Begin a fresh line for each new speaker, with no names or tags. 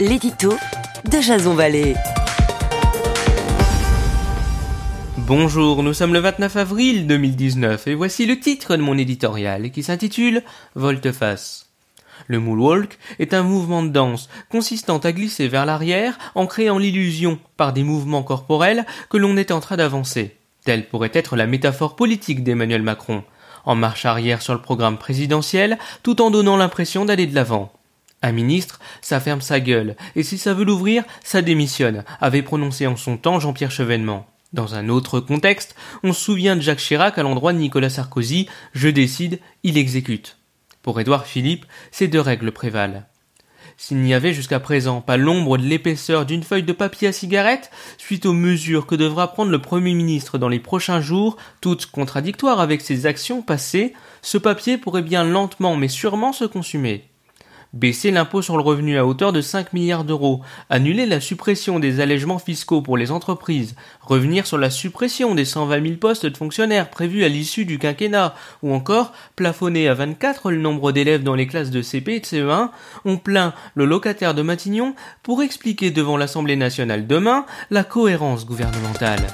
l'édito de Jason Vallée.
Bonjour, nous sommes le 29 avril 2019 et voici le titre de mon éditorial qui s'intitule Volte-face. Le moonwalk est un mouvement de danse consistant à glisser vers l'arrière en créant l'illusion par des mouvements corporels que l'on est en train d'avancer. Telle pourrait être la métaphore politique d'Emmanuel Macron, en marche arrière sur le programme présidentiel tout en donnant l'impression d'aller de l'avant. Un ministre, ça ferme sa gueule, et si ça veut l'ouvrir, ça démissionne, avait prononcé en son temps Jean-Pierre Chevènement. Dans un autre contexte, on se souvient de Jacques Chirac à l'endroit de Nicolas Sarkozy, je décide, il exécute. Pour Édouard Philippe, ces deux règles prévalent. S'il n'y avait jusqu'à présent pas l'ombre de l'épaisseur d'une feuille de papier à cigarette, suite aux mesures que devra prendre le Premier ministre dans les prochains jours, toutes contradictoires avec ses actions passées, ce papier pourrait bien lentement mais sûrement se consumer baisser l'impôt sur le revenu à hauteur de 5 milliards d'euros, annuler la suppression des allègements fiscaux pour les entreprises, revenir sur la suppression des 120 000 postes de fonctionnaires prévus à l'issue du quinquennat, ou encore plafonner à 24 le nombre d'élèves dans les classes de CP et de CE1, on plaint le locataire de Matignon pour expliquer devant l'Assemblée nationale demain la cohérence gouvernementale.